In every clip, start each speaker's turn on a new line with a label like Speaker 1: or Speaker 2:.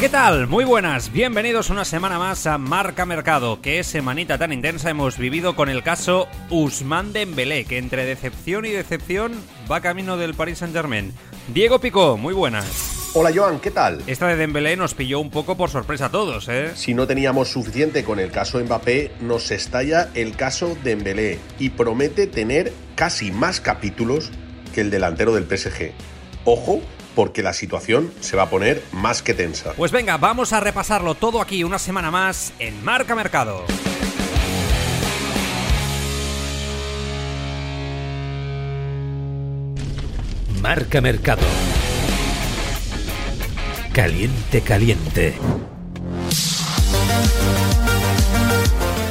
Speaker 1: ¿Qué tal? Muy buenas, bienvenidos una semana más a Marca Mercado. Qué semanita tan intensa hemos vivido con el caso Usman Dembélé, que entre decepción y decepción va camino del Paris Saint-Germain. Diego Picó, muy buenas.
Speaker 2: Hola Joan, ¿qué tal?
Speaker 1: Esta de Dembélé nos pilló un poco por sorpresa a todos, ¿eh?
Speaker 2: Si no teníamos suficiente con el caso Mbappé, nos estalla el caso Dembélé y promete tener casi más capítulos que el delantero del PSG. Ojo, porque la situación se va a poner más que tensa.
Speaker 1: Pues venga, vamos a repasarlo todo aquí una semana más en Marca Mercado.
Speaker 3: Marca Mercado. Caliente, caliente.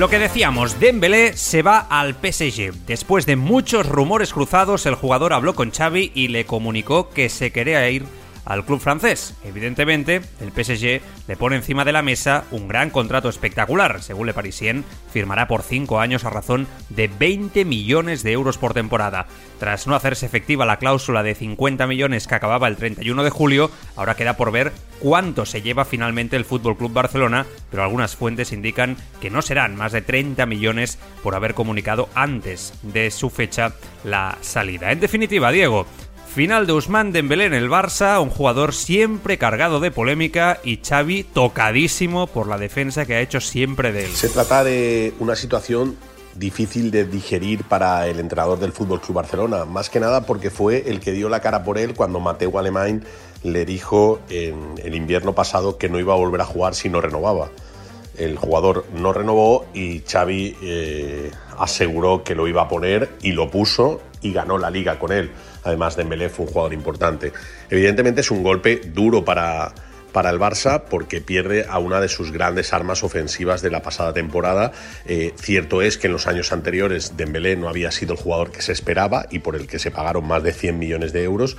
Speaker 1: Lo que decíamos, Dembélé se va al PSG. Después de muchos rumores cruzados, el jugador habló con Xavi y le comunicó que se quería ir al club francés. Evidentemente, el PSG le pone encima de la mesa un gran contrato espectacular. Según Le Parisien, firmará por 5 años a razón de 20 millones de euros por temporada. Tras no hacerse efectiva la cláusula de 50 millones que acababa el 31 de julio, ahora queda por ver cuánto se lleva finalmente el Fútbol Club Barcelona, pero algunas fuentes indican que no serán más de 30 millones por haber comunicado antes de su fecha la salida. En definitiva, Diego, Final de Usman Dembélé en el Barça, un jugador siempre cargado de polémica y Xavi tocadísimo por la defensa que ha hecho siempre de él.
Speaker 2: Se trata de una situación difícil de digerir para el entrenador del Fútbol Club Barcelona, más que nada porque fue el que dio la cara por él cuando Mateo Alemán le dijo en el invierno pasado que no iba a volver a jugar si no renovaba. El jugador no renovó y Xavi eh, aseguró que lo iba a poner y lo puso y ganó la liga con él. Además, Dembélé fue un jugador importante. Evidentemente es un golpe duro para, para el Barça porque pierde a una de sus grandes armas ofensivas de la pasada temporada. Eh, cierto es que en los años anteriores Dembélé no había sido el jugador que se esperaba y por el que se pagaron más de 100 millones de euros,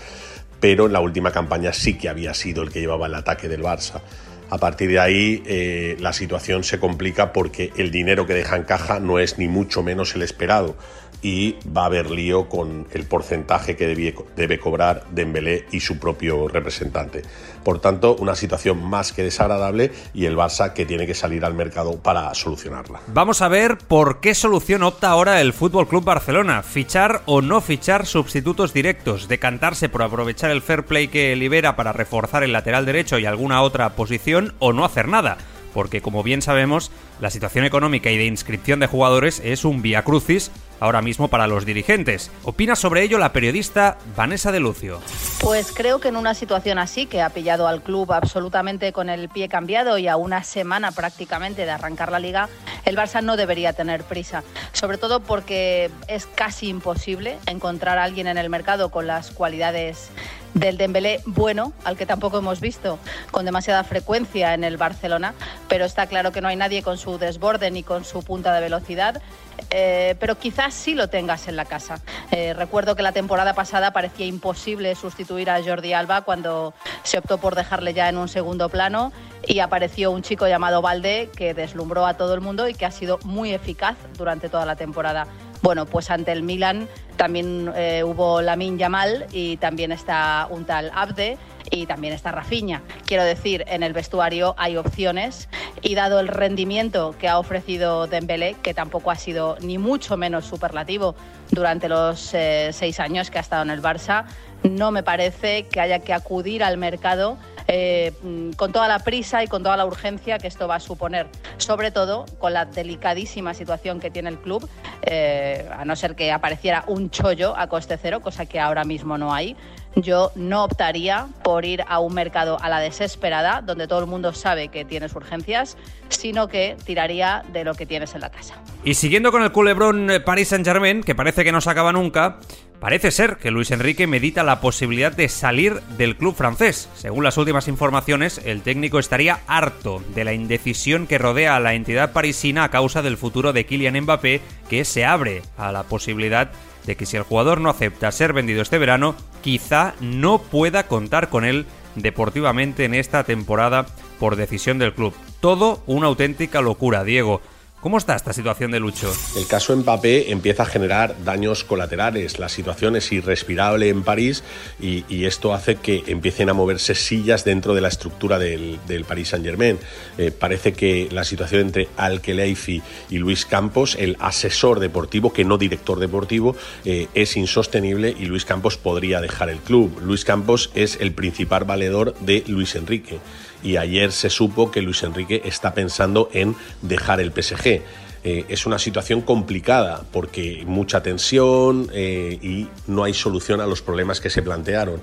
Speaker 2: pero en la última campaña sí que había sido el que llevaba el ataque del Barça. A partir de ahí eh, la situación se complica porque el dinero que deja en caja no es ni mucho menos el esperado y va a haber lío con el porcentaje que debe, debe cobrar Dembélé y su propio representante. Por tanto, una situación más que desagradable y el Barça que tiene que salir al mercado para solucionarla.
Speaker 1: Vamos a ver por qué solución opta ahora el Fútbol Club Barcelona: fichar o no fichar sustitutos directos, decantarse por aprovechar el fair play que libera para reforzar el lateral derecho y alguna otra posición o no hacer nada porque como bien sabemos, la situación económica y de inscripción de jugadores es un vía crucis ahora mismo para los dirigentes. Opina sobre ello la periodista Vanessa de Lucio.
Speaker 4: Pues creo que en una situación así, que ha pillado al club absolutamente con el pie cambiado y a una semana prácticamente de arrancar la liga, el Barça no debería tener prisa. Sobre todo porque es casi imposible encontrar a alguien en el mercado con las cualidades del Dembélé bueno, al que tampoco hemos visto con demasiada frecuencia en el Barcelona, pero está claro que no hay nadie con su desborde ni con su punta de velocidad. Eh, pero quizás sí lo tengas en la casa. Eh, recuerdo que la temporada pasada parecía imposible sustituir a Jordi Alba cuando se optó por dejarle ya en un segundo plano y apareció un chico llamado Valde que deslumbró a todo el mundo y que ha sido muy eficaz durante toda la temporada. Bueno, pues ante el Milan también eh, hubo Lamin Yamal y también está un tal Abde y también está Rafiña. Quiero decir, en el vestuario hay opciones y dado el rendimiento que ha ofrecido Dembélé, que tampoco ha sido ni mucho menos superlativo durante los eh, seis años que ha estado en el Barça, no me parece que haya que acudir al mercado eh, con toda la prisa y con toda la urgencia que esto va a suponer, sobre todo con la delicadísima situación que tiene el club, eh, a no ser que apareciera un chollo a coste cero, cosa que ahora mismo no hay. Yo no optaría por ir a un mercado a la desesperada, donde todo el mundo sabe que tienes urgencias, sino que tiraría de lo que tienes en la casa.
Speaker 1: Y siguiendo con el culebrón Paris Saint-Germain, que parece que no se acaba nunca, Parece ser que Luis Enrique medita la posibilidad de salir del club francés. Según las últimas informaciones, el técnico estaría harto de la indecisión que rodea a la entidad parisina a causa del futuro de Kylian Mbappé, que se abre a la posibilidad de que si el jugador no acepta ser vendido este verano, quizá no pueda contar con él deportivamente en esta temporada por decisión del club. Todo una auténtica locura, Diego. ¿Cómo está esta situación de Lucho?
Speaker 2: El caso Mbappé empieza a generar daños colaterales. La situación es irrespirable en París y, esto hace que empiecen a moverse sillas dentro de la estructura del, del Paris Saint Germain. Eh, parece que la situación entre Al Khelaifi y Luis Campos, el asesor deportivo, que no director deportivo, eh, es insostenible y Luis Campos podría dejar el club. Luis Campos es el principal valedor de Luis Enrique y ayer se supo que Luis Enrique está pensando en dejar el PSG. Eh, es una situación complicada porque mucha tensión eh, y no hay solución a los problemas que se plantearon.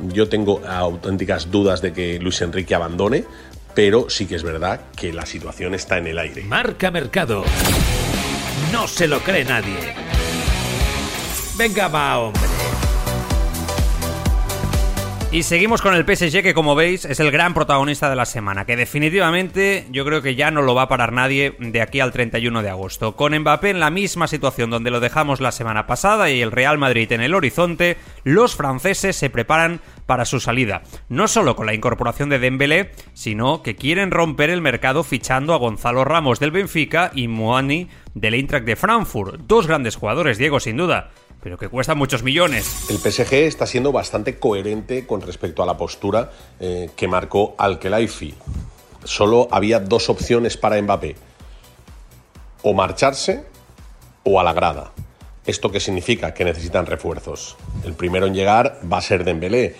Speaker 2: Yo tengo auténticas dudas de que Luis Enrique abandone, pero sí que es verdad que la situación está en el aire.
Speaker 3: Marca Mercado. No se lo cree nadie. Venga, va, hombre.
Speaker 1: Y seguimos con el PSG que como veis es el gran protagonista de la semana, que definitivamente yo creo que ya no lo va a parar nadie de aquí al 31 de agosto. Con Mbappé en la misma situación donde lo dejamos la semana pasada y el Real Madrid en el horizonte, los franceses se preparan para su salida. No solo con la incorporación de Dembélé, sino que quieren romper el mercado fichando a Gonzalo Ramos del Benfica y Moani del Eintracht de Frankfurt. Dos grandes jugadores, Diego, sin duda pero que cuesta muchos millones.
Speaker 2: El PSG está siendo bastante coherente con respecto a la postura eh, que marcó Al-Khelaifi. Solo había dos opciones para Mbappé: o marcharse o a la grada. ¿Esto qué significa? Que necesitan refuerzos. El primero en llegar va a ser Dembélé.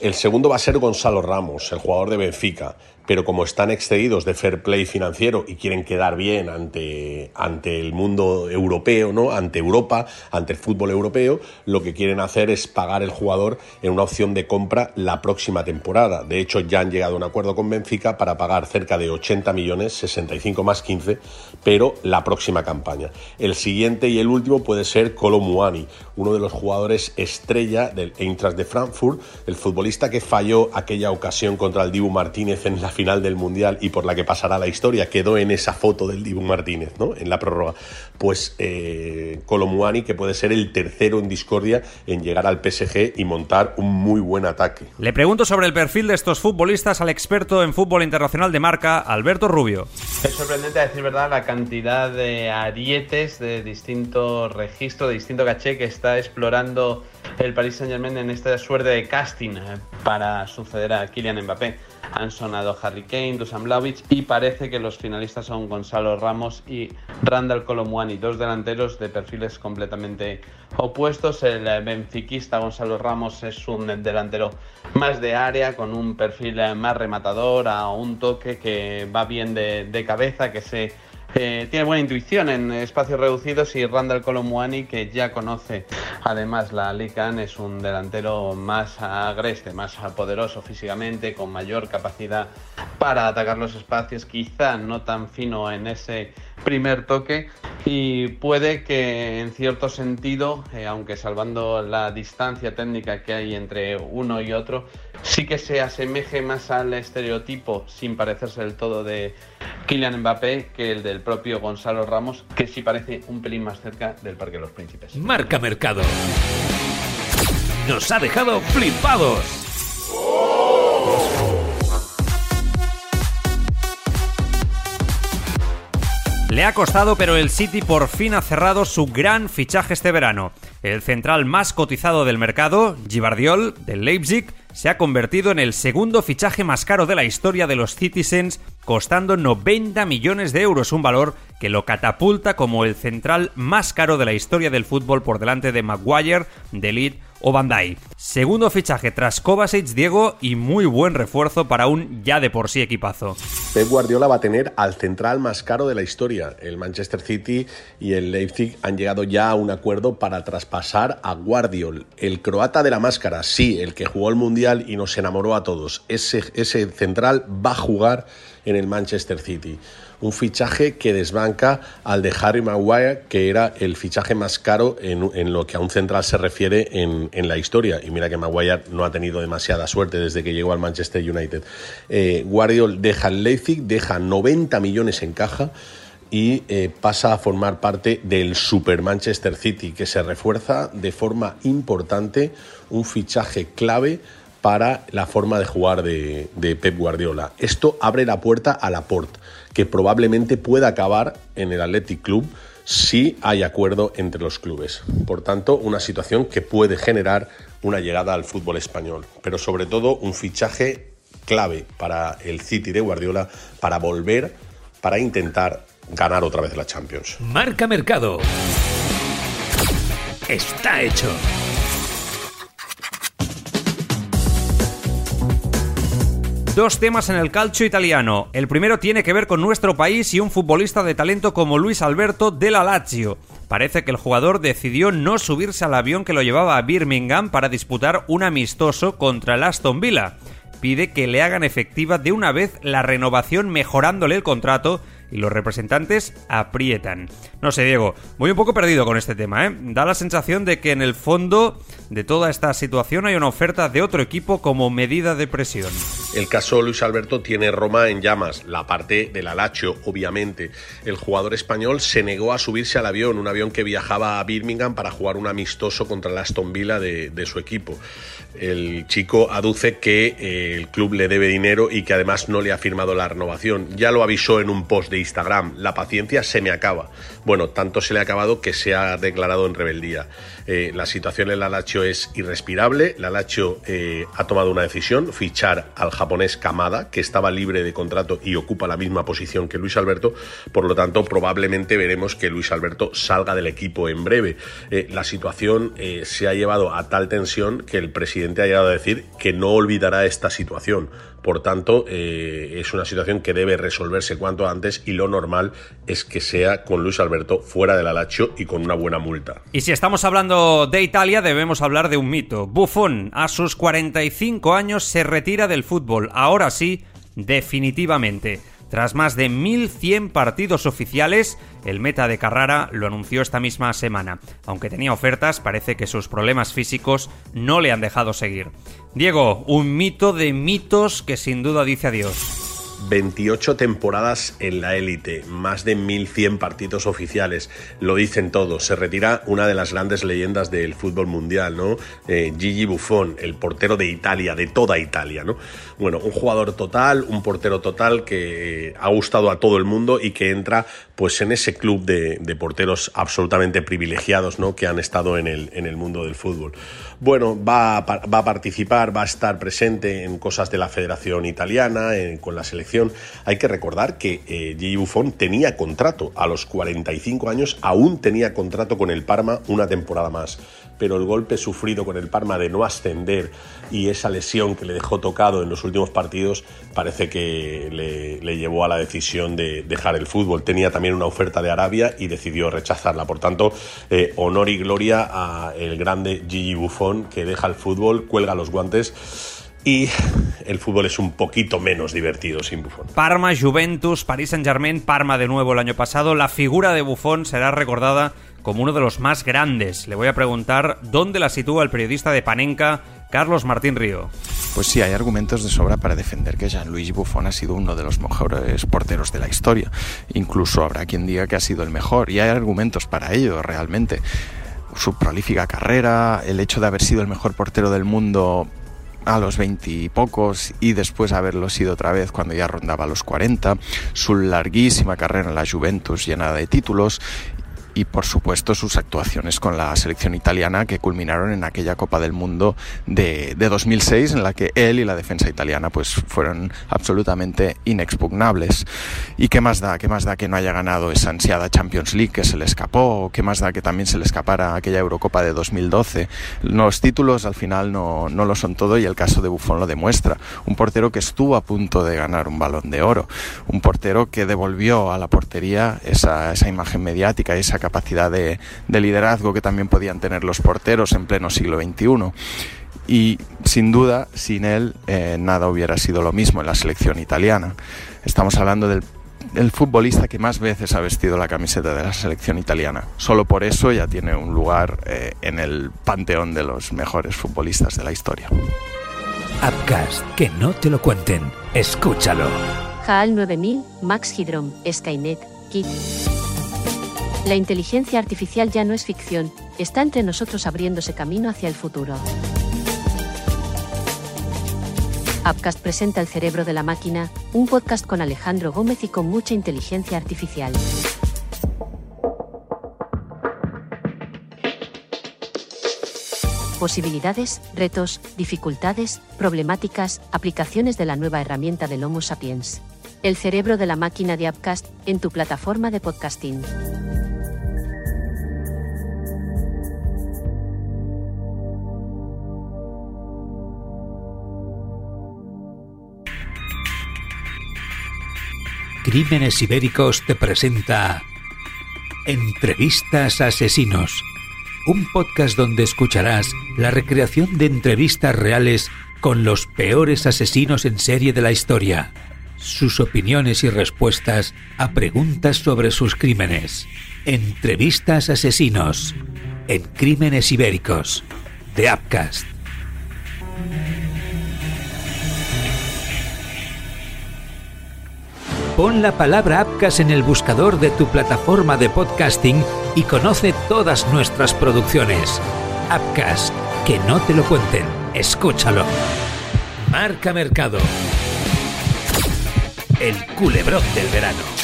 Speaker 2: El segundo va a ser Gonzalo Ramos, el jugador de Benfica pero como están excedidos de fair play financiero y quieren quedar bien ante, ante el mundo europeo, ¿no? ante Europa, ante el fútbol europeo, lo que quieren hacer es pagar el jugador en una opción de compra la próxima temporada. De hecho, ya han llegado a un acuerdo con Benfica para pagar cerca de 80 millones, 65 más 15, pero la próxima campaña. El siguiente y el último puede ser Colo uno de los jugadores estrella del Eintracht de Frankfurt, el futbolista que falló aquella ocasión contra el Dibu Martínez en la final del Mundial y por la que pasará la historia, quedó en esa foto del Dibu Martínez, ¿no? En la prórroga. Pues eh, Colomuani, que puede ser el tercero en discordia en llegar al PSG y montar un muy buen ataque.
Speaker 1: Le pregunto sobre el perfil de estos futbolistas al experto en fútbol internacional de marca, Alberto Rubio.
Speaker 5: Es sorprendente, a decir verdad, la cantidad de arietes de distinto registro, de distinto caché que está explorando el Paris Saint Germain en esta suerte de casting eh, para suceder a Kylian Mbappé. Han sonado Harry Kane, Dusan Blaovic y parece que los finalistas son Gonzalo Ramos y Randall Colomwani, dos delanteros de perfiles completamente opuestos. El benfiquista Gonzalo Ramos es un delantero más de área, con un perfil más rematador, a un toque que va bien de, de cabeza, que se eh, tiene buena intuición en espacios reducidos y Randall Colomuani, que ya conoce además la Liga, es un delantero más agreste, más poderoso físicamente, con mayor capacidad para atacar los espacios, quizá no tan fino en ese primer toque y puede que en cierto sentido, eh, aunque salvando la distancia técnica que hay entre uno y otro, sí que se asemeje más al estereotipo, sin parecerse del todo de Kylian Mbappé, que el del propio Gonzalo Ramos, que sí parece un pelín más cerca del Parque de los Príncipes.
Speaker 3: Marca Mercado. Nos ha dejado flipados.
Speaker 1: Le ha costado, pero el City por fin ha cerrado su gran fichaje este verano. El central más cotizado del mercado, Givardiol, del Leipzig, se ha convertido en el segundo fichaje más caro de la historia de los Citizens, costando 90 millones de euros, un valor que lo catapulta como el central más caro de la historia del fútbol por delante de Maguire, de Leeds o Bandai. Segundo fichaje tras Kovacic, Diego, y muy buen refuerzo para un ya de por sí equipazo.
Speaker 2: Pep Guardiola va a tener al central más caro de la historia. El Manchester City y el Leipzig han llegado ya a un acuerdo para traspasar a Guardiol, el croata de la máscara, sí, el que jugó el Mundial y nos enamoró a todos. Ese, ese central va a jugar en el Manchester City un fichaje que desbanca al de Harry Maguire, que era el fichaje más caro en, lo que a un central se refiere en, la historia. Y mira que Maguire no ha tenido demasiada suerte desde que llegó al Manchester United. Eh, Guardiol deja el Leipzig, deja 90 millones en caja y eh, pasa a formar parte del Super Manchester City, que se refuerza de forma importante, un fichaje clave para la forma de jugar de, Pep Guardiola. Esto abre la puerta a Laporte, que probablemente pueda acabar en el Athletic Club si hay acuerdo entre los clubes. Por tanto, una situación que puede generar una llegada al fútbol español, pero sobre todo un fichaje clave para el City de Guardiola para volver, para intentar ganar otra vez la Champions.
Speaker 3: Marca Mercado. Está hecho.
Speaker 1: Dos temas en el calcio italiano. El primero tiene que ver con nuestro país y un futbolista de talento como Luis Alberto de la Lazio. Parece que el jugador decidió no subirse al avión que lo llevaba a Birmingham para disputar un amistoso contra el Aston Villa. Pide que le hagan efectiva de una vez la renovación mejorándole el contrato y los representantes aprietan. No sé, Diego, voy un poco perdido con este tema, ¿eh? Da la sensación de que en el fondo de toda esta situación hay una oferta de otro equipo como medida de presión.
Speaker 2: El caso Luis Alberto tiene Roma en llamas, la parte del Alacho, obviamente. El jugador español se negó a subirse al avión, un avión que viajaba a Birmingham para jugar un amistoso contra el Aston Villa de, de su equipo. El chico aduce que eh, el club le debe dinero y que además no le ha firmado la renovación. Ya lo avisó en un post de Instagram, la paciencia se me acaba. Bueno, tanto se le ha acabado que se ha declarado en rebeldía. Eh, la situación en la es irrespirable. La eh, ha tomado una decisión, fichar al japonés Kamada, que estaba libre de contrato y ocupa la misma posición que Luis Alberto. Por lo tanto, probablemente veremos que Luis Alberto salga del equipo en breve. la situación se ha llevado a tal tensión que el presidente ha llegado a decir que no olvidará esta situación. Por tanto, eh, es una situación que debe resolverse cuanto antes y lo normal es que sea con Luis Alberto fuera del Alacho y con una buena multa.
Speaker 1: Y si estamos hablando de Italia, debemos hablar de un mito. Buffon, a sus 45 años, se retira del fútbol. Ahora sí, definitivamente. Tras más de 1.100 partidos oficiales, el meta de Carrara lo anunció esta misma semana. Aunque tenía ofertas, parece que sus problemas físicos no le han dejado seguir. Diego, un mito de mitos que sin duda dice adiós.
Speaker 2: 28 temporadas en la élite, más de 1100 partidos oficiales, lo dicen todos. Se retira una de las grandes leyendas del fútbol mundial, ¿no? Eh, Gigi Buffon, el portero de Italia, de toda Italia, ¿no? Bueno, un jugador total, un portero total que ha gustado a todo el mundo y que entra pues en ese club de, porteros absolutamente privilegiados, ¿no? Que han estado en el, mundo del fútbol. Bueno, va a participar, va a estar presente en cosas de la Federación Italiana, con la selección hay que recordar que eh, Gigi Buffon tenía contrato, a los 45 años aún tenía contrato con el Parma una temporada más, pero el golpe sufrido con el Parma de no ascender y esa lesión que le dejó tocado en los últimos partidos parece que le, llevó a la decisión de dejar el fútbol. Tenía también una oferta de Arabia y decidió rechazarla. Por tanto, eh, honor y gloria a el grande Gigi Buffon que deja el fútbol, cuelga los guantes y el fútbol es un poquito menos divertido sin Buffon.
Speaker 1: Parma, Juventus, Paris Saint-Germain, Parma de nuevo el año pasado. La figura de Buffon será recordada como uno de los más grandes. Le voy a preguntar dónde la sitúa el periodista de Panenka, Carlos Martín Río.
Speaker 6: Pues sí, hay argumentos de sobra para defender que Jean-Louis Buffon ha sido uno de los mejores porteros de la historia. Incluso habrá quien diga que ha sido el mejor, y hay argumentos para ello realmente su prolífica carrera, el hecho de haber sido el mejor portero del mundo a los veintipocos y, y después haberlo sido otra vez cuando ya rondaba los 40, su larguísima carrera en la Juventus llena de títulos y por supuesto sus actuaciones con la selección italiana que culminaron en aquella Copa del Mundo de, de 2006 en la que él y la defensa italiana pues fueron absolutamente inexpugnables. ¿Y qué más da? ¿Qué más da que no haya ganado esa ansiada Champions League que se le escapó? ¿Qué más da que también se le escapara aquella Eurocopa de 2012? Los títulos al final no, no lo son todo y el caso de Buffon lo demuestra. Un portero que estuvo a punto de ganar un balón de oro. Un portero que devolvió a la portería esa, esa imagen mediática, esa capacidad de, liderazgo que también podían tener los porteros en pleno siglo XXI. Y sin duda, sin él, eh, nada hubiera sido lo mismo en la selección italiana. Estamos hablando del el futbolista que más veces ha vestido la camiseta de la selección italiana. Solo por eso ya tiene un lugar eh, en el panteón de los mejores futbolistas de la historia.
Speaker 3: Upcast, que no te lo cuenten. Escúchalo.
Speaker 7: HAL 9000, Max Hydrom, Skynet, Kit. La inteligencia artificial ya no es ficción, está entre nosotros abriéndose camino hacia el futuro. Upcast presenta El cerebro de la máquina, un podcast con Alejandro Gómez y con mucha inteligencia artificial. Posibilidades, retos, dificultades, problemáticas, aplicaciones de la nueva herramienta del Homo sapiens. El cerebro de la máquina de Upcast en tu plataforma de podcasting.
Speaker 3: Crímenes Ibéricos te presenta Entrevistas a Asesinos, un podcast donde escucharás la recreación de entrevistas reales con los peores asesinos en serie de la historia, sus opiniones y respuestas a preguntas sobre sus crímenes. Entrevistas a Asesinos en Crímenes Ibéricos de Upcast. Pon la palabra Upcast en el buscador de tu plataforma de podcasting y conoce todas nuestras producciones. Upcast, que no te lo cuenten, escúchalo. Marca Mercado. El culebrón del verano.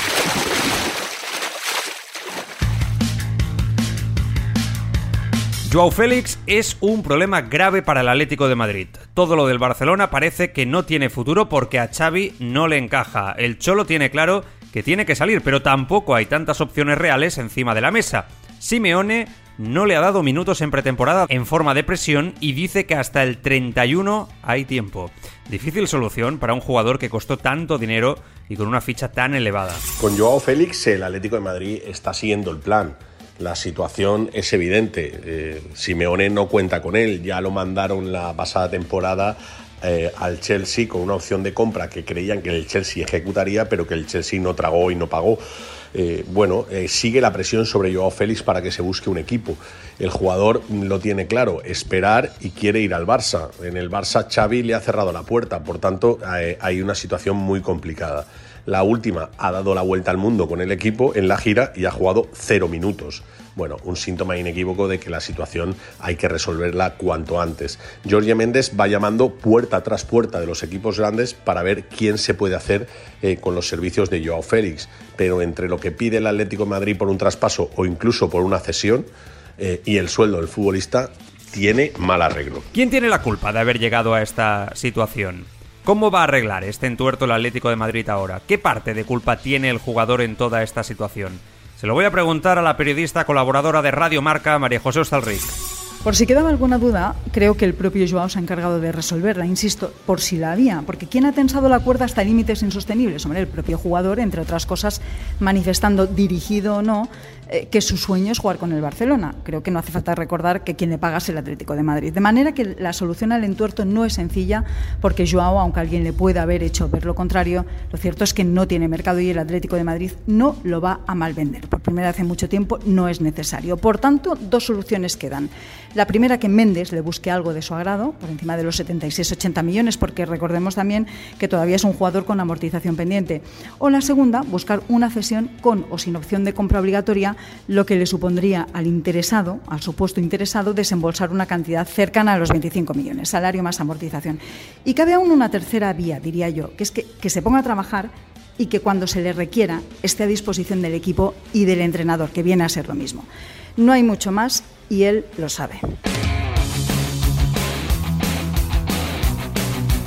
Speaker 1: Joao Félix es un problema grave para el Atlético de Madrid. Todo lo del Barcelona parece que no tiene futuro porque a Xavi no le encaja. El Cholo tiene claro que tiene que salir, pero tampoco hay tantas opciones reales encima de la mesa. Simeone no le ha dado minutos en pretemporada en forma de presión y dice que hasta el 31 hay tiempo. Difícil solución para un jugador que costó tanto dinero y con una ficha tan elevada.
Speaker 2: Con Joao Félix, el Atlético de Madrid está siguiendo el plan. La situación es evidente. Eh, Simeone no cuenta con él. Ya lo mandaron la pasada temporada eh, al Chelsea con una opción de compra que creían que el Chelsea ejecutaría, pero que el Chelsea no tragó y no pagó. Eh, bueno, sigue la presión sobre Joao Félix para que se busque un equipo. El jugador lo tiene claro, esperar y quiere ir al Barça. En el Barça Xavi le ha cerrado la puerta, por tanto hay una situación muy complicada. La última ha dado la vuelta al mundo con el equipo en la gira y ha jugado cero minutos. Bueno, un síntoma inequívoco de que la situación hay que resolverla cuanto antes. Jorge Méndez va llamando puerta tras puerta de los equipos grandes para ver quién se puede hacer eh, con los servicios de Joao Félix. Pero entre lo que pide el Atlético de Madrid por un traspaso o incluso por una cesión eh, y el sueldo del futbolista, tiene mal arreglo.
Speaker 1: ¿Quién tiene la culpa de haber llegado a esta situación? ¿Cómo va a arreglar este entuerto el Atlético de Madrid ahora? ¿Qué parte de culpa tiene el jugador en toda esta situación? Se lo voy a preguntar a la periodista colaboradora de Radio Marca, María José Ostalric.
Speaker 8: Por si quedaba alguna duda, creo que el propio Joao se ha encargado de resolverla, insisto, por si la había, porque ¿quién ha tensado la cuerda hasta límites insostenibles? Hombre, el propio jugador, entre otras cosas, manifestando, dirigido o no, eh, que su sueño es jugar con el Barcelona. Creo que no hace falta recordar que quien le paga es el Atlético de Madrid. De manera que la solución al entuerto no es sencilla, porque Joao, aunque alguien le pueda haber hecho ver lo contrario, lo cierto es que no tiene mercado y el Atlético de Madrid no lo va a mal vender. Por primera vez en mucho tiempo no es necesario. Por tanto, dos soluciones quedan. La primera, que Méndez le busque algo de su agrado, por encima de los 76-80 millones, porque recordemos también que todavía es un jugador con amortización pendiente. O la segunda, buscar una cesión con o sin opción de compra obligatoria, lo que le supondría al interesado, al supuesto interesado, desembolsar una cantidad cercana a los 25 millones, salario más amortización. Y cabe aún una tercera vía, diría yo, que es que, que se ponga a trabajar y que cuando se le requiera esté a disposición del equipo y del entrenador, que viene a ser lo mismo. No hay mucho más y él lo sabe.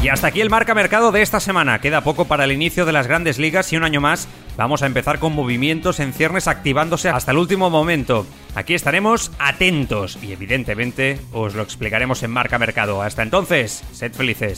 Speaker 1: Y hasta aquí el marca mercado de esta semana. Queda poco para el inicio de las grandes ligas y un año más vamos a empezar con movimientos en ciernes activándose hasta el último momento. Aquí estaremos atentos y evidentemente os lo explicaremos en marca mercado. Hasta entonces, sed felices.